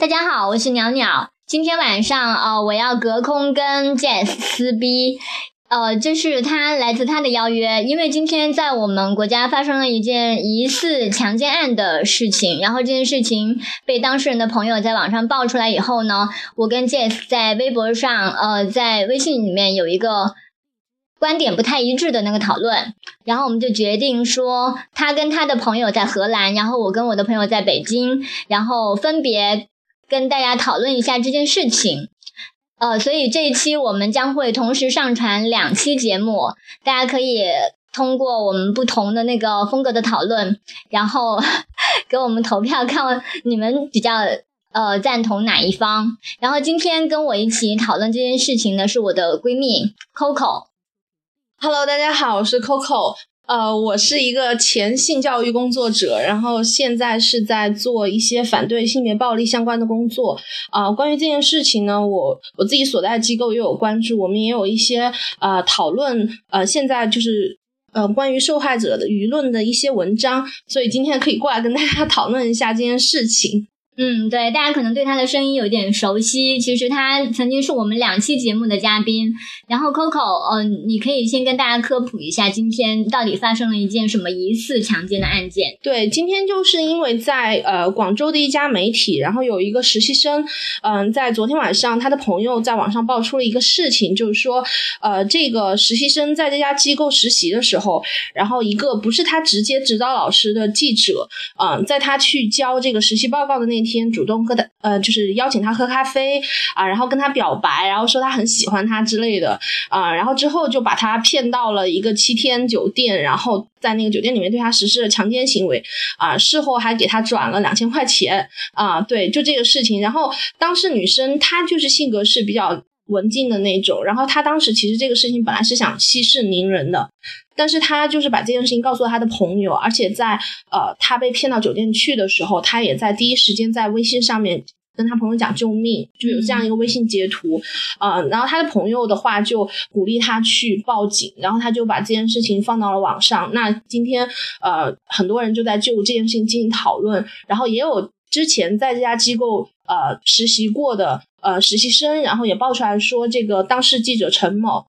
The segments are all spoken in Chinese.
大家好，我是鸟鸟。今天晚上，呃，我要隔空跟 Jess 撕逼，呃，这是他来自他的邀约，因为今天在我们国家发生了一件疑似强奸案的事情，然后这件事情被当事人的朋友在网上爆出来以后呢，我跟 Jess 在微博上，呃，在微信里面有一个。观点不太一致的那个讨论，然后我们就决定说，他跟他的朋友在荷兰，然后我跟我的朋友在北京，然后分别跟大家讨论一下这件事情。呃，所以这一期我们将会同时上传两期节目，大家可以通过我们不同的那个风格的讨论，然后 给我们投票，看你们比较呃赞同哪一方。然后今天跟我一起讨论这件事情的是我的闺蜜 Coco。Hello，大家好，我是 Coco。呃，我是一个前性教育工作者，然后现在是在做一些反对性别暴力相关的工作。啊，关于这件事情呢，我我自己所在的机构也有关注，我们也有一些呃讨论。呃，现在就是呃关于受害者的舆论的一些文章，所以今天可以过来跟大家 讨论一下这件事情。嗯，对，大家可能对他的声音有点熟悉。其实他曾经是我们两期节目的嘉宾。然后 Coco，嗯，你可以先跟大家科普一下，今天到底发生了一件什么疑似强奸的案件？对，今天就是因为在呃广州的一家媒体，然后有一个实习生，嗯，在昨天晚上，他的朋友在网上爆出了一个事情，就是说，呃，这个实习生在这家机构实习的时候，然后一个不是他直接指导老师的记者，嗯，在他去交这个实习报告的那天。天主动和他呃，就是邀请他喝咖啡啊，然后跟他表白，然后说他很喜欢他之类的啊，然后之后就把他骗到了一个七天酒店，然后在那个酒店里面对他实施了强奸行为啊，事后还给他转了两千块钱啊，对，就这个事情。然后当时女生她就是性格是比较文静的那种，然后他当时其实这个事情本来是想息事宁人的。但是他就是把这件事情告诉了他的朋友，而且在呃他被骗到酒店去的时候，他也在第一时间在微信上面跟他朋友讲救命，就有这样一个微信截图，呃，然后他的朋友的话就鼓励他去报警，然后他就把这件事情放到了网上。那今天呃很多人就在就这件事情进行讨论，然后也有之前在这家机构呃实习过的呃实习生，然后也爆出来说这个当事记者陈某。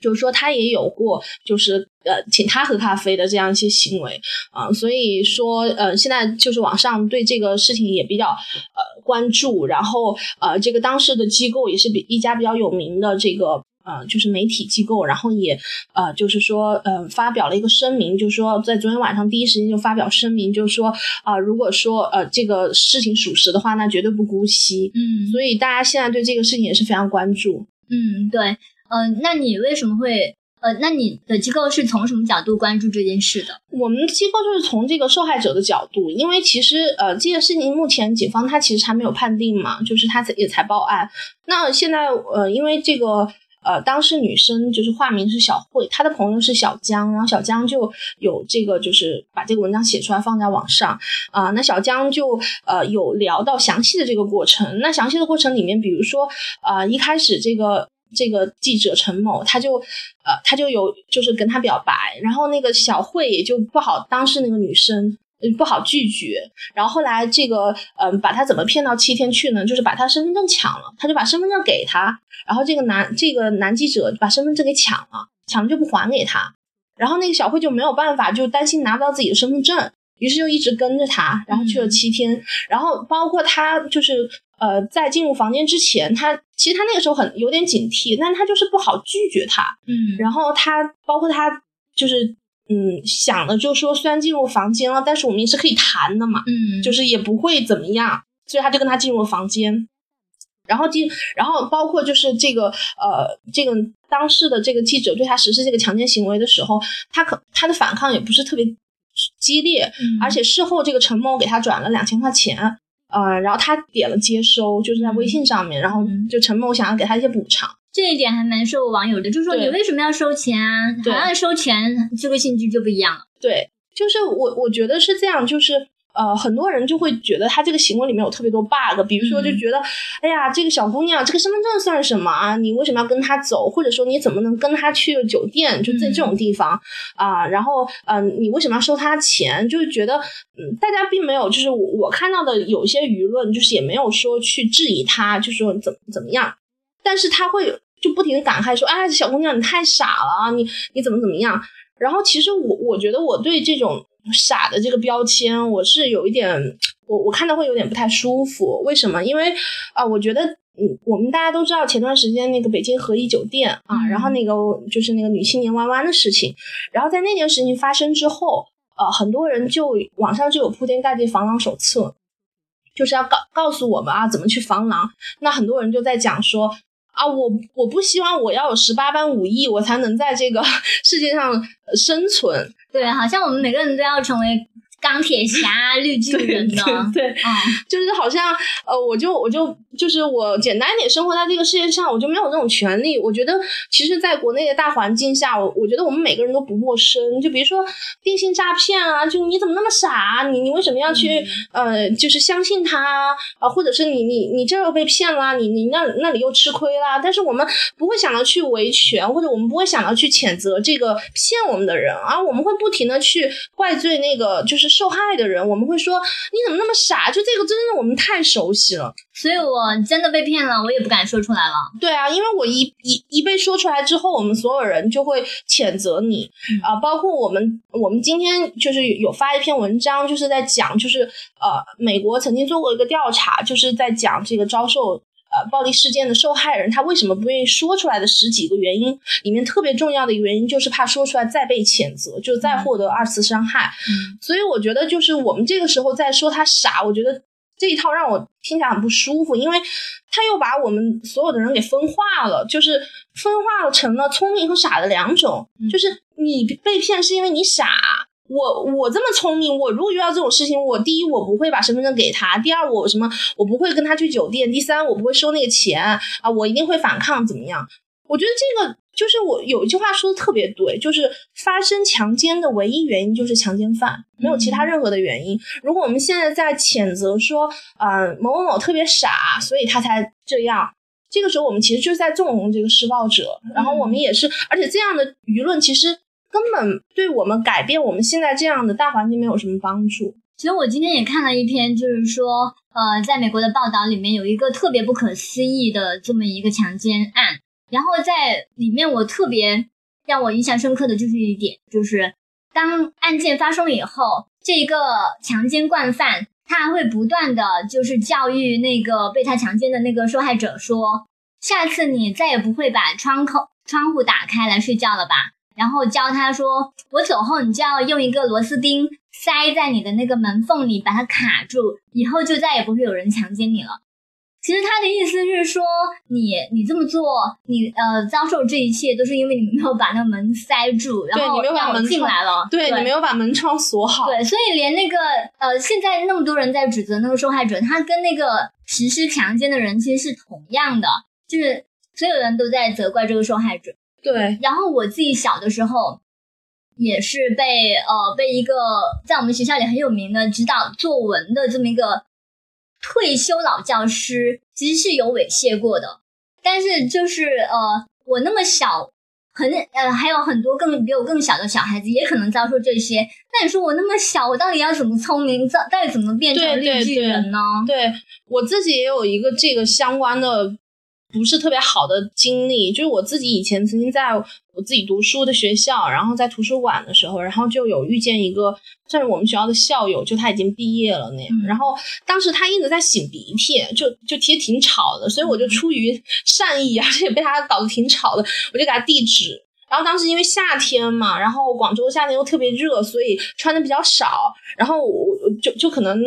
就是说，他也有过，就是呃，请他喝咖啡的这样一些行为啊，所以说，呃，现在就是网上对这个事情也比较呃关注，然后呃，这个当事的机构也是比一家比较有名的这个呃，就是媒体机构，然后也呃，就是说呃，发表了一个声明，就是说在昨天晚上第一时间就发表声明，就是说啊，如果说呃这个事情属实的话，那绝对不姑息，嗯，所以大家现在对这个事情也是非常关注，嗯，对。嗯，那你为什么会呃？那你的机构是从什么角度关注这件事的？我们机构就是从这个受害者的角度，因为其实呃，这个事情目前警方他其实还没有判定嘛，就是他也才报案。那现在呃，因为这个呃，当时女生就是化名是小慧，她的朋友是小江，然后小江就有这个就是把这个文章写出来放在网上啊。那小江就呃有聊到详细的这个过程，那详细的过程里面，比如说啊，一开始这个。这个记者陈某，他就，呃，他就有就是跟他表白，然后那个小慧也就不好，当时那个女生不好拒绝，然后后来这个，嗯，把他怎么骗到七天去呢？就是把他身份证抢了，他就把身份证给他，然后这个男这个男记者把身份证给抢了，抢了就不还给他，然后那个小慧就没有办法，就担心拿不到自己的身份证，于是就一直跟着他，然后去了七天，然后包括他就是。呃，在进入房间之前，他其实他那个时候很有点警惕，但他就是不好拒绝他。嗯，然后他包括他就是嗯想的，就说虽然进入房间了，但是我们也是可以谈的嘛。嗯，就是也不会怎么样，所以他就跟他进入了房间。然后进，然后包括就是这个呃，这个当事的这个记者对他实施这个强奸行为的时候，他可他的反抗也不是特别激烈，而且事后这个陈某给他转了两千块钱。呃，然后他点了接收，就是在微信上面，然后就陈某想要给他一些补偿，这一点还蛮受网友的，就是说你为什么要收钱啊？好像收钱，这个性质就不一样了。对，就是我我觉得是这样，就是呃，很多人就会觉得他这个行为里面有特别多 bug，比如说就觉得，哎呀，这个小姑娘，这个身份证算什么啊？你为什么要跟她走？或者说你怎么能跟她去酒店？就在这种地方啊，然后，嗯，你为什么要收她钱？就是觉得，嗯，大家并没有，就是我我看到的有些舆论，就是也没有说去质疑她，就是说怎么怎么样，但是他会就不停的感慨说，哎，小姑娘你太傻了，你你怎么怎么样？然后其实我我觉得我对这种。傻的这个标签，我是有一点，我我看到会有点不太舒服。为什么？因为啊，我觉得，嗯，我们大家都知道前段时间那个北京和颐酒店啊，然后那个就是那个女青年弯弯的事情，然后在那件事情发生之后，呃，很多人就网上就有铺天盖地防狼手册，就是要告告诉我们啊怎么去防狼。那很多人就在讲说啊，我我不希望我要有十八般武艺，我才能在这个 世界上生存。对，好像我们每个人都要成为。钢铁侠、绿巨人呢，对，就是好像呃，我就我就就是我简单一点生活在这个世界上，我就没有那种权利。我觉得其实，在国内的大环境下，我我觉得我们每个人都不陌生。就比如说电信诈骗啊，就你怎么那么傻？你你为什么要去呃，就是相信他啊？或者是你你你这又被骗啦，你你那那里又吃亏啦？但是我们不会想到去维权，或者我们不会想到去谴责这个骗我们的人，啊我们会不停的去怪罪那个就是。受害的人，我们会说你怎么那么傻？就这个真的我们太熟悉了，所以我真的被骗了，我也不敢说出来了。对啊，因为我一一一被说出来之后，我们所有人就会谴责你啊，包括我们，我们今天就是有发一篇文章，就是在讲，就是呃，美国曾经做过一个调查，就是在讲这个遭受。呃，暴力事件的受害人他为什么不愿意说出来的十几个原因里面，特别重要的一个原因就是怕说出来再被谴责，就再获得二次伤害。所以我觉得，就是我们这个时候在说他傻，我觉得这一套让我听起来很不舒服，因为他又把我们所有的人给分化了，就是分化了成了聪明和傻的两种，就是你被骗是因为你傻。我我这么聪明，我如果遇到这种事情，我第一我不会把身份证给他，第二我什么我不会跟他去酒店，第三我不会收那个钱啊，我一定会反抗怎么样？我觉得这个就是我有一句话说的特别对，就是发生强奸的唯一原因就是强奸犯，没有其他任何的原因。如果我们现在在谴责说嗯某某某特别傻，所以他才这样，这个时候我们其实就是在纵容这个施暴者，然后我们也是，而且这样的舆论其实。根本对我们改变我们现在这样的大环境没有什么帮助。其实我今天也看了一篇，就是说，呃，在美国的报道里面有一个特别不可思议的这么一个强奸案，然后在里面我特别让我印象深刻的就是一点，就是当案件发生以后，这一个强奸惯犯他还会不断的就是教育那个被他强奸的那个受害者说，下次你再也不会把窗口窗户打开来睡觉了吧。然后教他说：“我走后，你就要用一个螺丝钉塞在你的那个门缝里，把它卡住，以后就再也不会有人强奸你了。”其实他的意思是说，你你这么做，你呃遭受这一切都是因为你没有把那个门塞住，然后让我进来了。对你没有把门窗锁好。对，所以连那个呃，现在那么多人在指责那个受害者，他跟那个实施强奸的人其实是同样的，就是所有人都在责怪这个受害者。对，然后我自己小的时候，也是被呃被一个在我们学校里很有名的指导作文的这么一个退休老教师，其实是有猥亵过的。但是就是呃我那么小，很呃还有很多更比我更小的小孩子也可能遭受这些。那你说我那么小，我到底要怎么聪明？到到底怎么变成绿巨人呢？对我自己也有一个这个相关的。不是特别好的经历，就是我自己以前曾经在我自己读书的学校，然后在图书馆的时候，然后就有遇见一个算是我们学校的校友，就他已经毕业了那样，然后当时他一直在擤鼻涕，就就其实挺吵的，所以我就出于善意，而且被他搞得挺吵的，我就给他递纸。然后当时因为夏天嘛，然后广州夏天又特别热，所以穿的比较少，然后我就就可能。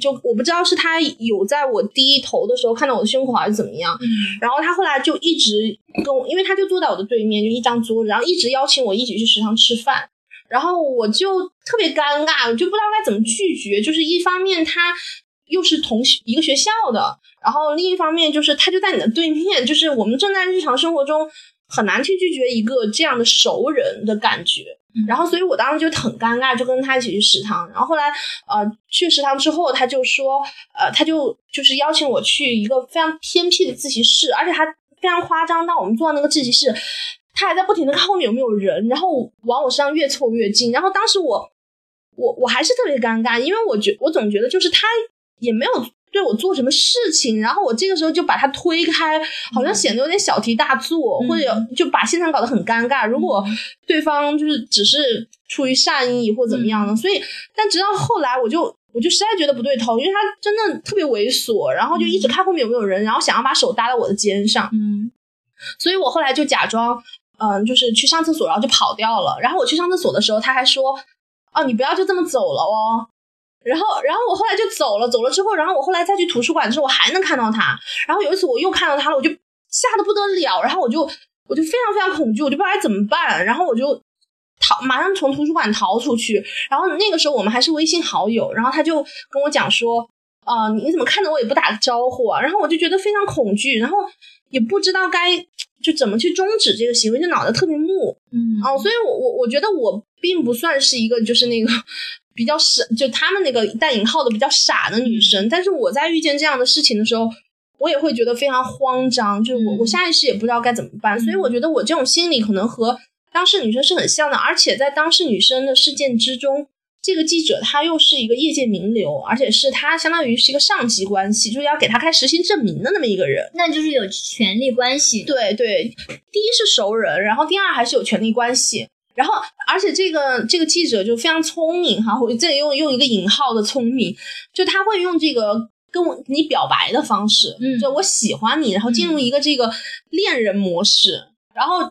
就我不知道是他有在我低头的时候看到我的胸口还是怎么样，然后他后来就一直跟我，因为他就坐在我的对面，就一张桌子，然后一直邀请我一起去食堂吃饭，然后我就特别尴尬，我就不知道该怎么拒绝。就是一方面他又是同学一个学校的，然后另一方面就是他就在你的对面，就是我们正在日常生活中很难去拒绝一个这样的熟人的感觉。然后，所以我当时就很尴尬，就跟他一起去食堂。然后后来，呃，去食堂之后，他就说，呃，他就就是邀请我去一个非常偏僻的自习室，而且还非常夸张。当我们坐到那个自习室，他还在不停的看后面有没有人，然后往我身上越凑越近。然后当时我，我我还是特别尴尬，因为我觉我总觉得就是他也没有。对我做什么事情，然后我这个时候就把他推开，好像显得有点小题大做，或者就把现场搞得很尴尬。如果对方就是只是出于善意或怎么样呢，所以，但直到后来，我就我就实在觉得不对头，因为他真的特别猥琐，然后就一直看后面有没有人，然后想要把手搭在我的肩上，嗯，所以我后来就假装，嗯，就是去上厕所，然后就跑掉了。然后我去上厕所的时候，他还说，哦，你不要就这么走了哦。然后，然后我后来就走了，走了之后，然后我后来再去图书馆的时候，我还能看到他。然后有一次我又看到他了，我就吓得不得了，然后我就我就非常非常恐惧，我就不知道该怎么办。然后我就逃，马上从图书馆逃出去。然后那个时候我们还是微信好友，然后他就跟我讲说：“啊，你怎么看着我也不打个招呼啊？”然后我就觉得非常恐惧，然后也不知道该就怎么去终止这个行为，就脑袋特别木。嗯，哦，所以我我我觉得我并不算是一个就是那个。比较傻，就他们那个带引号的比较傻的女生，但是我在遇见这样的事情的时候，我也会觉得非常慌张，就是我我下意识也不知道该怎么办，所以我觉得我这种心理可能和当事女生是很像的，而且在当事女生的事件之中，这个记者他又是一个业界名流，而且是他相当于是一个上级关系，就是要给他开实习证明的那么一个人，那就是有权利关系。对对，第一是熟人，然后第二还是有权利关系。然后，而且这个这个记者就非常聪明哈，我这里用用一个引号的聪明，就他会用这个跟我你表白的方式，嗯，就我喜欢你，然后进入一个这个恋人模式，然后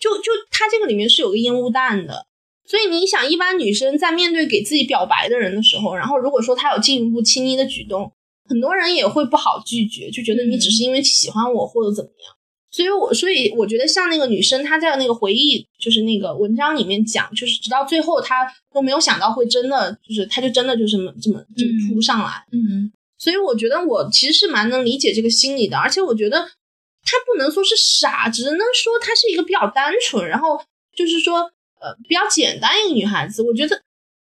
就就他这个里面是有个烟雾弹的，所以你想，一般女生在面对给自己表白的人的时候，然后如果说他有进一步亲昵的举动，很多人也会不好拒绝，就觉得你只是因为喜欢我或者怎么样。所以，我所以我觉得像那个女生，她在那个回忆，就是那个文章里面讲，就是直到最后，她都没有想到会真的，就是她就真的就这么这么就扑上来。嗯，所以我觉得我其实是蛮能理解这个心理的，而且我觉得她不能说是傻，只能说她是一个比较单纯，然后就是说呃比较简单一个女孩子。我觉得。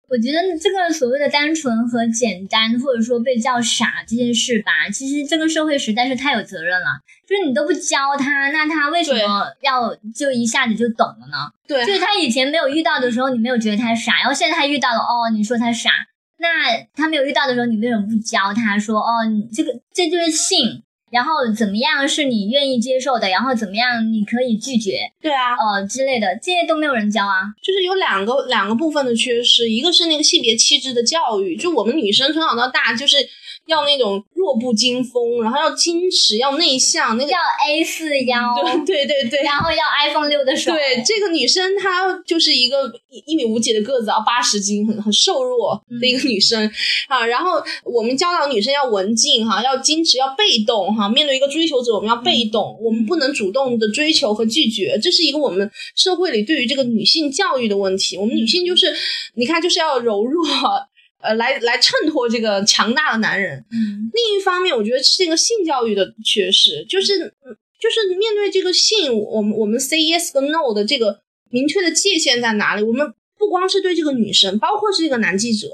我觉得这个所谓的单纯和简单，或者说被叫傻这件事吧，其实这个社会实在是太有责任了。就是你都不教他，那他为什么要就一下子就懂了呢？对，就是他以前没有遇到的时候，你没有觉得他傻，然后现在他遇到了，哦，你说他傻。那他没有遇到的时候，你为什么不教他说，哦，你这个这就是性。然后怎么样是你愿意接受的？然后怎么样你可以拒绝？对啊，呃之类的，这些都没有人教啊。就是有两个两个部分的缺失，一个是那个性别气质的教育，就我们女生从小到大就是。要那种弱不禁风，然后要矜持，要内向，那个要 A 四腰，对对对，然后要 iPhone 六的手。对，这个女生她就是一个一米五几的个子，要八十斤，很很瘦弱的一个女生啊。然后我们教导女生要文静哈，要矜持，要被动哈。面对一个追求者，我们要被动，我们不能主动的追求和拒绝，这是一个我们社会里对于这个女性教育的问题。我们女性就是，你看就是要柔弱。呃，来来衬托这个强大的男人。嗯，另一方面，我觉得是这个性教育的缺失，就是就是面对这个性，我们我们 say yes 跟 no 的这个明确的界限在哪里？我们不光是对这个女生，包括是这个男记者，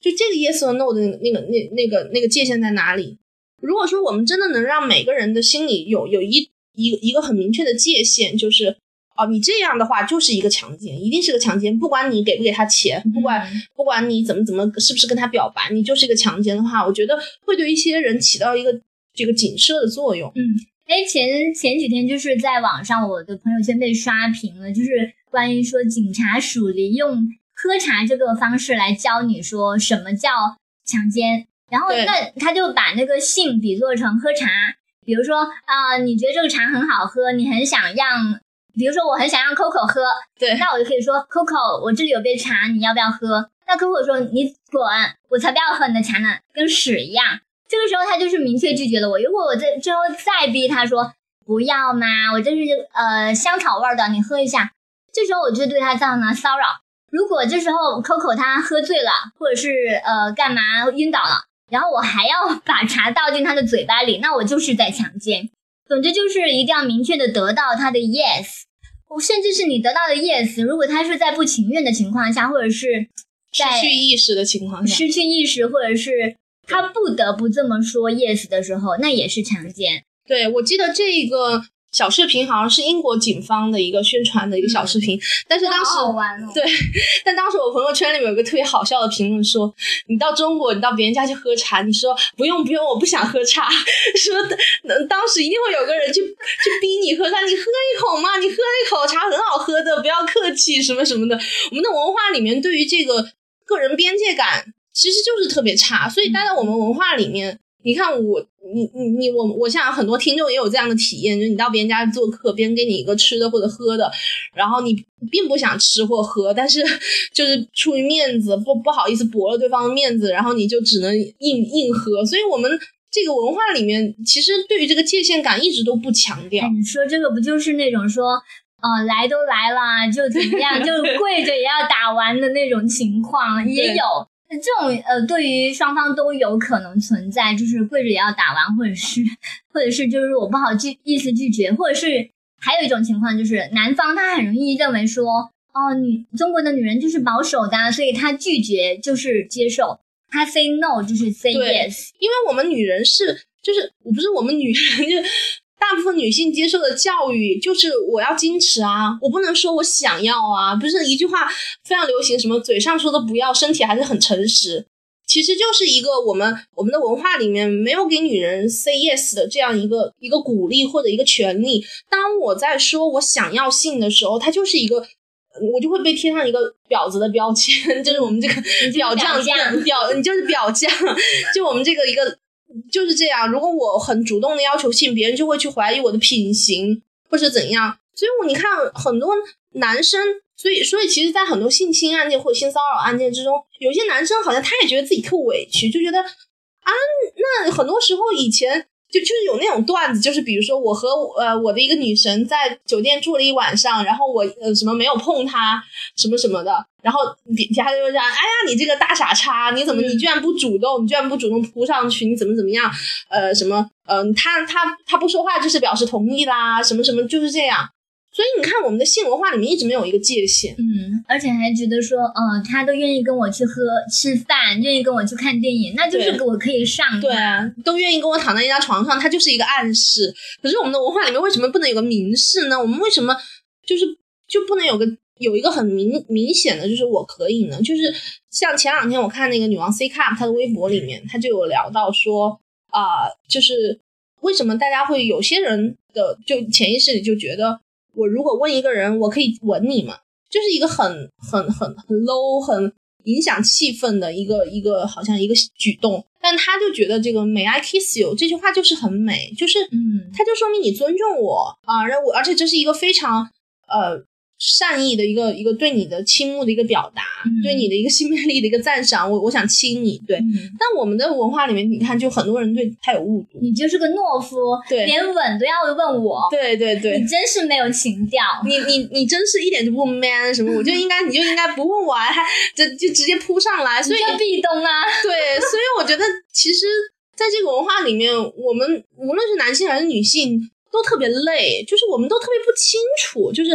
就这个 yes 和 no 的那个那那个那个界限在哪里？如果说我们真的能让每个人的心里有有一一个一个很明确的界限，就是。哦，你这样的话就是一个强奸，一定是个强奸。不管你给不给他钱，不管不管你怎么怎么是不是跟他表白，你就是一个强奸的话，我觉得会对一些人起到一个这个警示的作用。嗯，哎，前前几天就是在网上，我的朋友圈被刷屏了，就是关于说警察署里用喝茶这个方式来教你说什么叫强奸，然后那他就把那个性比作成喝茶，比如说啊，你觉得这个茶很好喝，你很想让。比如说，我很想让 Coco 喝，对，那我就可以说 Coco，我这里有杯茶，你要不要喝？那 Coco 说你滚，我才不要喝你的茶呢，跟屎一样。这个时候他就是明确拒绝了我。如果我在之后再逼他说不要嘛，我这是呃香草味的，你喝一下，这时候我就对他造成了骚扰。如果这时候 Coco 他喝醉了，或者是呃干嘛晕倒了，然后我还要把茶倒进他的嘴巴里，那我就是在强奸。总之就是一定要明确的得到他的 yes。甚至是你得到的 yes，如果他是在不情愿的情况下，或者是在失去意识的情况下，失去意识，或者是他不得不这么说 yes 的时候，那也是强奸。对，我记得这个。小视频好像是英国警方的一个宣传的一个小视频，但是当时对，但当时我朋友圈里面有个特别好笑的评论说：“你到中国，你到别人家去喝茶，你说不用不用，我不想喝茶。”说当时一定会有个人去 去逼你喝茶，你喝一口嘛，你喝一口茶很好喝的，不要客气什么什么的。我们的文化里面对于这个个人边界感其实就是特别差，所以待在我们文化里面。你看我，你你你我，我想很多听众也有这样的体验，就是你到别人家做客，别人给你一个吃的或者喝的，然后你并不想吃或喝，但是就是出于面子，不不好意思驳了对方的面子，然后你就只能硬硬喝。所以，我们这个文化里面，其实对于这个界限感一直都不强调。你说这个不就是那种说，呃，来都来了，就怎么样，就跪着也要打完的那种情况，也有。这种呃，对于双方都有可能存在，就是跪着也要打完，或者是，或者是就是我不好拒意思拒绝，或者是还有一种情况就是男方他很容易认为说，哦，女中国的女人就是保守的，所以他拒绝就是接受，他 say no 就是 say yes，因为我们女人是就是我不是我们女人就。大部分女性接受的教育就是我要矜持啊，我不能说我想要啊，不是一句话非常流行，什么嘴上说的不要，身体还是很诚实，其实就是一个我们我们的文化里面没有给女人 say yes 的这样一个一个鼓励或者一个权利。当我在说我想要性的时候，它就是一个，我就会被贴上一个婊子的标签，就是我们这个表将表，你就是表将，就我们这个一个。就是这样，如果我很主动的要求性，别人就会去怀疑我的品行或者怎样。所以，我你看很多男生，所以所以其实，在很多性侵案件或性骚扰案件之中，有些男生好像他也觉得自己特委屈，就觉得啊，那很多时候以前。就就是有那种段子，就是比如说我和呃我的一个女神在酒店住了一晚上，然后我呃什么没有碰她什么什么的，然后底下就这样，哎呀你这个大傻叉，你怎么你居然不主动，你居然不主动扑上去，你怎么怎么样？呃什么嗯他他他不说话就是表示同意啦，什么什么就是这样。所以你看，我们的性文化里面一直没有一个界限，嗯，而且还觉得说，嗯，他都愿意跟我去喝吃饭，愿意跟我去看电影，那就是我可以上，对啊，都愿意跟我躺在一张床上，他就是一个暗示。可是我们的文化里面为什么不能有个明示呢？我们为什么就是就不能有个有一个很明明显的，就是我可以呢？就是像前两天我看那个女王 C Cup 她的微博里面，她就有聊到说，啊，就是为什么大家会有些人的就潜意识里就觉得。我如果问一个人，我可以吻你吗？就是一个很很很很 low、很影响气氛的一个一个好像一个举动，但他就觉得这个 May I kiss you 这句话就是很美，就是嗯，他就说明你尊重我啊，然后我而且这是一个非常呃。善意的一个一个对你的倾慕的一个表达，对你的一个性魅力的一个赞赏，我我想亲你，对。但我们的文化里面，你看，就很多人对他有误读，你就是个懦夫，对，连吻都要问我，对对对，你真是没有情调，你你你真是一点都不 man 什么，我就应该你就应该不问我，还 就就直接扑上来，所以壁咚啊，对，所以我觉得其实在这个文化里面，我们无论是男性还是女性都特别累，就是我们都特别不清楚，就是。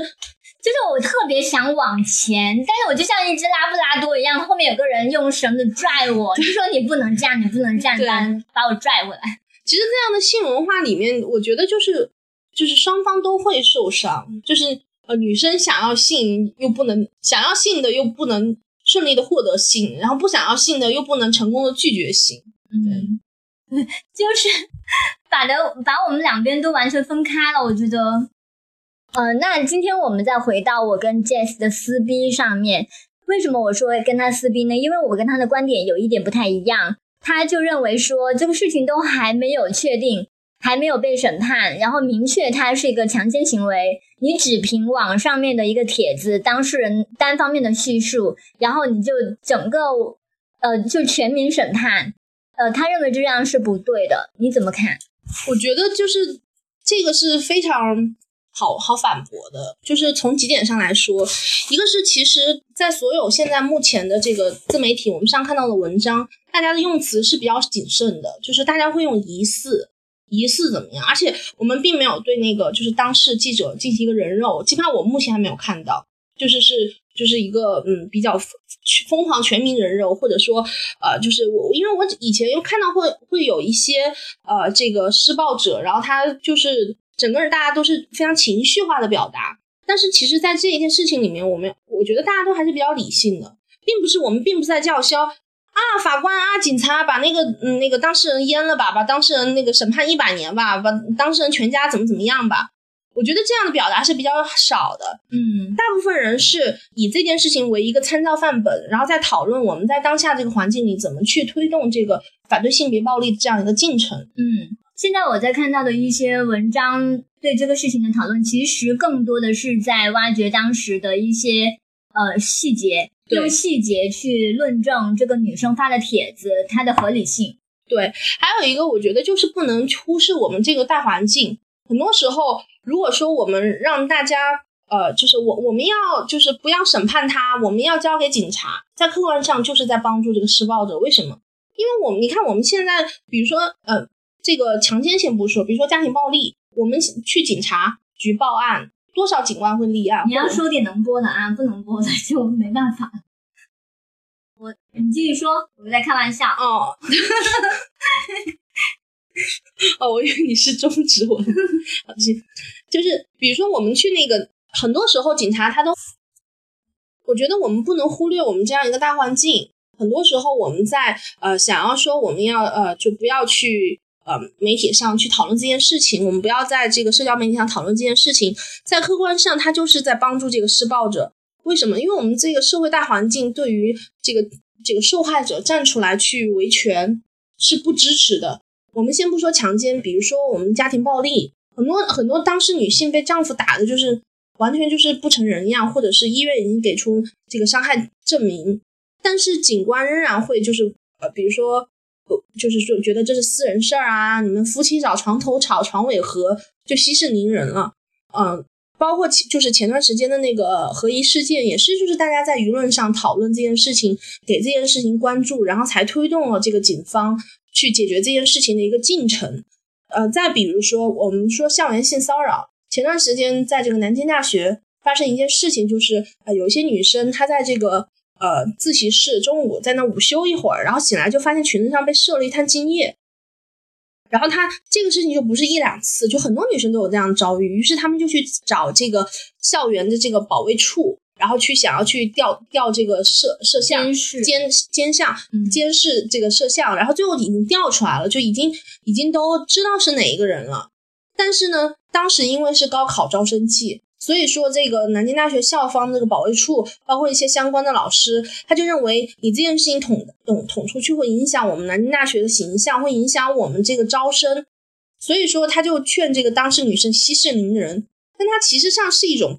就是我特别想往前，但是我就像一只拉布拉多一样，后面有个人用绳子拽我，就说你不能这样，你不能这样，把我拽回来。其实这样的性文化里面，我觉得就是就是双方都会受伤，就是呃女生想要性又不能想要性的又不能顺利的获得性，然后不想要性的又不能成功的拒绝性，嗯，就是把的把我们两边都完全分开了，我觉得。呃，那今天我们再回到我跟 Jess 的撕逼上面，为什么我说跟他撕逼呢？因为我跟他的观点有一点不太一样，他就认为说这个事情都还没有确定，还没有被审判，然后明确他是一个强奸行为，你只凭网上面的一个帖子，当事人单方面的叙述，然后你就整个呃就全民审判，呃，他认为这样是不对的，你怎么看？我觉得就是这个是非常。好好反驳的，就是从几点上来说，一个是其实，在所有现在目前的这个自媒体，我们上看到的文章，大家的用词是比较谨慎的，就是大家会用疑似，疑似怎么样，而且我们并没有对那个就是当事记者进行一个人肉，基本上我目前还没有看到，就是是就是一个嗯比较疯狂全民人肉，或者说呃就是我因为我以前又看到会会有一些呃这个施暴者，然后他就是整个人大家都是非常情绪化的表达，但是其实，在这一件事情里面，我们我觉得大家都还是比较理性的，并不是我们并不是在叫嚣。啊，法官啊，警察把那个嗯那个当事人阉了吧，把当事人那个审判一百年吧，把当事人全家怎么怎么样吧？我觉得这样的表达是比较少的。嗯，大部分人是以这件事情为一个参照范本，然后再讨论我们在当下这个环境里怎么去推动这个反对性别暴力这样一个进程。嗯，现在我在看到的一些文章对这个事情的讨论，其实更多的是在挖掘当时的一些呃细节。用细节去论证这个女生发的帖子它的合理性。对，还有一个我觉得就是不能忽视我们这个大环境。很多时候，如果说我们让大家呃，就是我我们要就是不要审判他，我们要交给警察，在客观上就是在帮助这个施暴者。为什么？因为我们你看我们现在，比如说呃，这个强奸先不说，比如说家庭暴力，我们去警察局报案。多少警官会立案？你要说点能播的啊，不能播的就没办法。我你继续说，我在开玩笑哦。哦，我以为你是中指我。好，行，就是比如说我们去那个，很多时候警察他都，我觉得我们不能忽略我们这样一个大环境。很多时候我们在呃想要说我们要呃就不要去。呃，媒体上去讨论这件事情，我们不要在这个社交媒体上讨论这件事情。在客观上，他就是在帮助这个施暴者。为什么？因为我们这个社会大环境对于这个这个受害者站出来去维权是不支持的。我们先不说强奸，比如说我们家庭暴力，很多很多当事女性被丈夫打的，就是完全就是不成人样，或者是医院已经给出这个伤害证明，但是警官仍然会就是呃，比如说。就是说，觉得这是私人事儿啊，你们夫妻找床头吵，床尾和，就息事宁人了。嗯，包括就是前段时间的那个合一事件，也是就是大家在舆论上讨论这件事情，给这件事情关注，然后才推动了这个警方去解决这件事情的一个进程。呃，再比如说，我们说校园性骚扰，前段时间在这个南京大学发生一件事情，就是呃，有一些女生她在这个。呃，自习室中午在那午休一会儿，然后醒来就发现裙子上被射了一滩精液，然后他这个事情就不是一两次，就很多女生都有这样遭遇，于是他们就去找这个校园的这个保卫处，然后去想要去调调这个摄摄像监视监监像监视这个摄像，然后最后已经调出来了，就已经已经都知道是哪一个人了，但是呢，当时因为是高考招生季。所以说，这个南京大学校方这个保卫处，包括一些相关的老师，他就认为你这件事情捅捅捅出去，会影响我们南京大学的形象，会影响我们这个招生。所以说，他就劝这个当事女生息事宁人。但他其实上是一种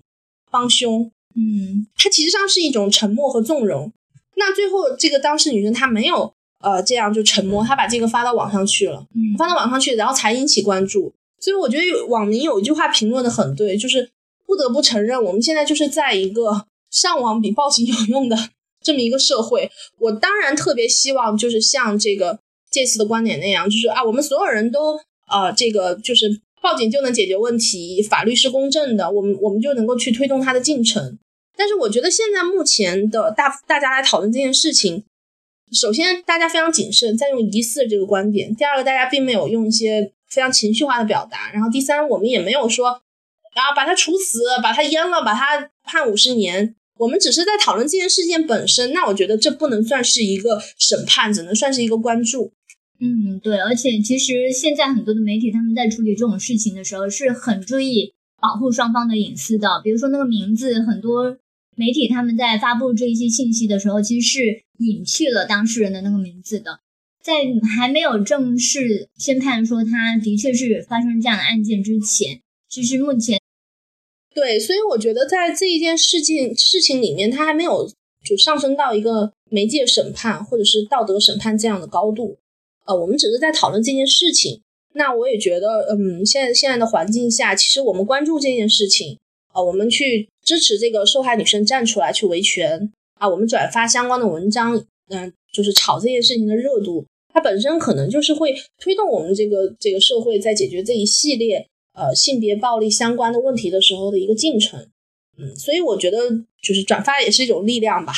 帮凶，嗯，他其实上是一种沉默和纵容。那最后，这个当事女生她没有呃这样就沉默，她把这个发到网上去了，发到网上去，然后才引起关注。所以我觉得网民有一句话评论的很对，就是。不得不承认，我们现在就是在一个上网比报警有用的这么一个社会。我当然特别希望，就是像这个这次的观点那样，就是啊，我们所有人都呃，这个就是报警就能解决问题，法律是公正的，我们我们就能够去推动它的进程。但是我觉得现在目前的大大家来讨论这件事情，首先大家非常谨慎，在用疑似这个观点；第二个，大家并没有用一些非常情绪化的表达；然后第三，我们也没有说。然后把他处死，把他阉了，把他判五十年。我们只是在讨论这件事件本身，那我觉得这不能算是一个审判，只能算是一个关注。嗯，对。而且其实现在很多的媒体他们在处理这种事情的时候是很注意保护双方的隐私的。比如说那个名字，很多媒体他们在发布这一些信息的时候，其实是隐去了当事人的那个名字的。在还没有正式宣判说他的确是发生这样的案件之前，其实目前。对，所以我觉得在这一件事情事情里面，它还没有就上升到一个媒介审判或者是道德审判这样的高度。呃，我们只是在讨论这件事情。那我也觉得，嗯，现在现在的环境下，其实我们关注这件事情，啊，我们去支持这个受害女生站出来去维权，啊，我们转发相关的文章，嗯，就是炒这件事情的热度，它本身可能就是会推动我们这个这个社会在解决这一系列呃性别暴力相关的问题的时候的一个进程。嗯，所以我觉得就是转发也是一种力量吧。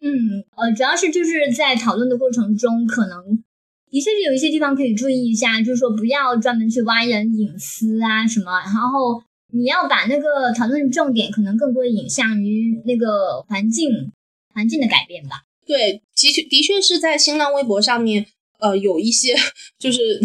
嗯，呃，主要是就是在讨论的过程中，可能的确是有一些地方可以注意一下，就是说不要专门去挖人隐私啊什么，然后你要把那个讨论重点可能更多引向于那个环境环境的改变吧。对，的确的确是在新浪微博上面，呃，有一些就是。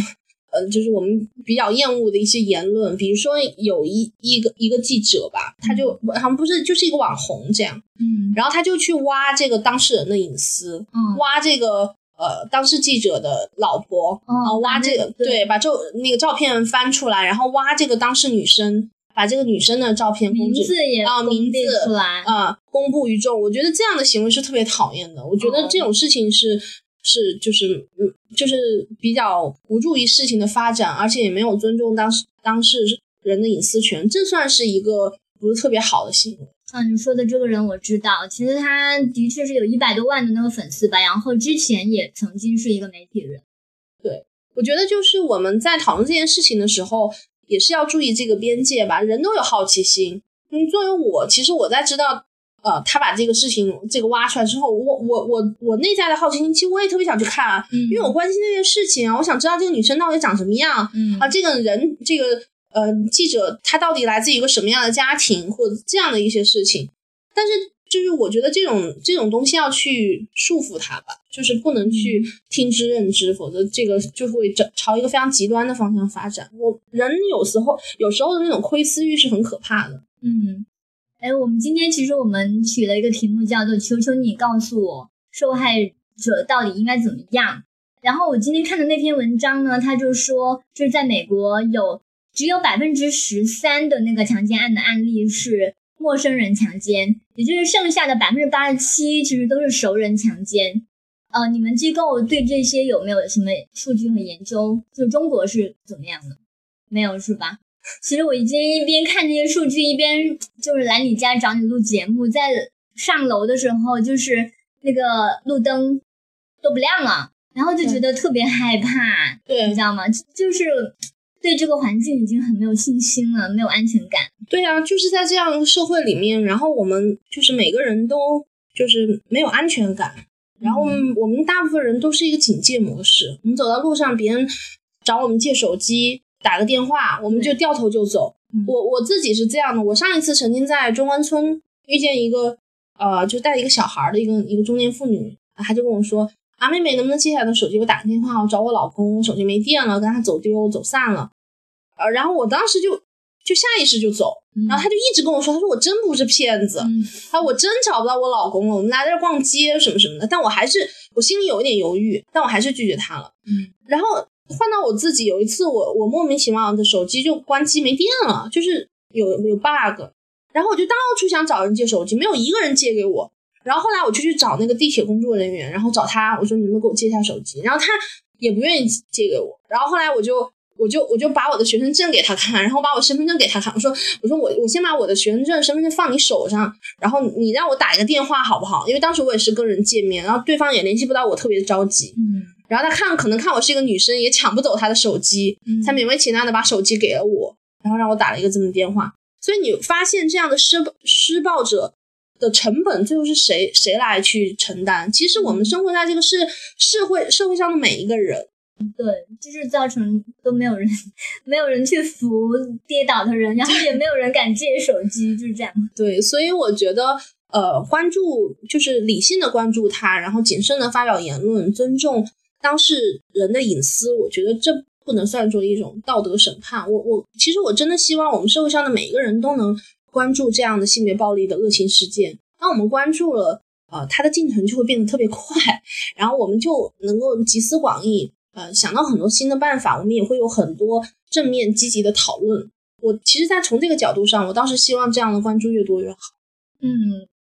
呃，就是我们比较厌恶的一些言论，比如说有一一个一个记者吧，他就好像不是就是一个网红这样，嗯，然后他就去挖这个当事人的隐私，嗯，挖这个呃当事记者的老婆，啊，挖这个对，把照那个照片翻出来，然后挖这个当事女生，把这个女生的照片名字也啊名字出来。啊公布于众，我觉得这样的行为是特别讨厌的，我觉得这种事情是。是，就是嗯，就是比较不注意事情的发展，而且也没有尊重当事当事人的隐私权，这算是一个不是特别好的行为。嗯，你说的这个人我知道，其实他的确是有一百多万的那个粉丝吧，然后之前也曾经是一个媒体人。对，我觉得就是我们在讨论这件事情的时候，也是要注意这个边界吧。人都有好奇心，嗯，作为我，其实我在知道。呃，他把这个事情这个挖出来之后，我我我我内在的好奇心，其实我也特别想去看啊，因为我关心这件事情啊，我想知道这个女生到底长什么样，嗯啊，这个人这个呃记者他到底来自一个什么样的家庭，或者这样的一些事情。但是就是我觉得这种这种东西要去束缚他吧，就是不能去听之任之，否则这个就会朝朝一个非常极端的方向发展。我人有时候有时候的那种窥私欲是很可怕的，嗯。哎，我们今天其实我们取了一个题目，叫做“求求你告诉我受害者到底应该怎么样”。然后我今天看的那篇文章呢，他就说，就是在美国有只有百分之十三的那个强奸案的案例是陌生人强奸，也就是剩下的百分之八十七其实都是熟人强奸。呃，你们机构对这些有没有什么数据和研究？就中国是怎么样的？没有是吧？其实我已经一边看这些数据，一边就是来你家找你录节目。在上楼的时候，就是那个路灯都不亮了，然后就觉得特别害怕，对，你知道吗？就是对这个环境已经很没有信心了，没有安全感。对啊，就是在这样社会里面，然后我们就是每个人都就是没有安全感，然后我们大部分人都是一个警戒模式。我们走到路上，别人找我们借手机。打个电话，我们就掉头就走。我我自己是这样的，我上一次曾经在中关村遇见一个，呃，就带一个小孩的一个一个中年妇女，她就跟我说：“啊，妹妹，能不能借下的手机？我打个电话，我找我老公，手机没电了，跟他走丢走散了。”呃，然后我当时就就下意识就走，然后他就一直跟我说：“他说我真不是骗子，啊我真找不到我老公了，我们俩在这逛街什么什么的。”但我还是我心里有一点犹豫，但我还是拒绝他了。嗯，然后。换到我自己，有一次我我莫名其妙的手机就关机没电了，就是有有 bug，然后我就到处想找人借手机，没有一个人借给我。然后后来我就去找那个地铁工作人员，然后找他，我说你能不能给我借一下手机？然后他也不愿意借给我。然后后来我就我就我就把我的学生证给他看，然后把我身份证给他看，我说我说我我先把我的学生证、身份证放你手上，然后你让我打一个电话好不好？因为当时我也是跟人见面，然后对方也联系不到我，特别着急。嗯。然后他看，可能看我是一个女生，也抢不走他的手机，才勉为其难的把手机给了我，然后让我打了一个这么电话。所以你发现这样的施施暴者的成本最后是谁谁来去承担？其实我们生活在这个是社会社会上的每一个人，对，就是造成都没有人没有人去扶跌倒的人，然后也没有人敢借手机，就是这样。对，所以我觉得呃，关注就是理性的关注他，然后谨慎的发表言论，尊重。当事人的隐私，我觉得这不能算作一种道德审判。我我其实我真的希望我们社会上的每一个人都能关注这样的性别暴力的恶性事件。当我们关注了，呃，它的进程就会变得特别快，然后我们就能够集思广益，呃，想到很多新的办法。我们也会有很多正面积极的讨论。我其实，在从这个角度上，我倒是希望这样的关注越多越好。嗯，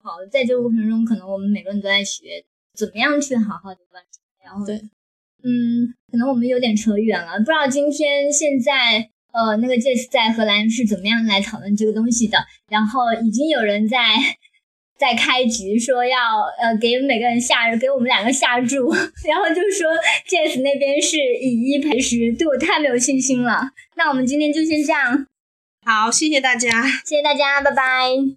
好，在这个过程中，可能我们每个人都在学怎么样去好好的关注，然后对。嗯，可能我们有点扯远了，不知道今天现在呃那个 Jess 在荷兰是怎么样来讨论这个东西的。然后已经有人在在开局说要呃给每个人下给我们两个下注，然后就说 Jess 那边是以一赔十，对我太没有信心了。那我们今天就先这样，好，谢谢大家，谢谢大家，拜拜。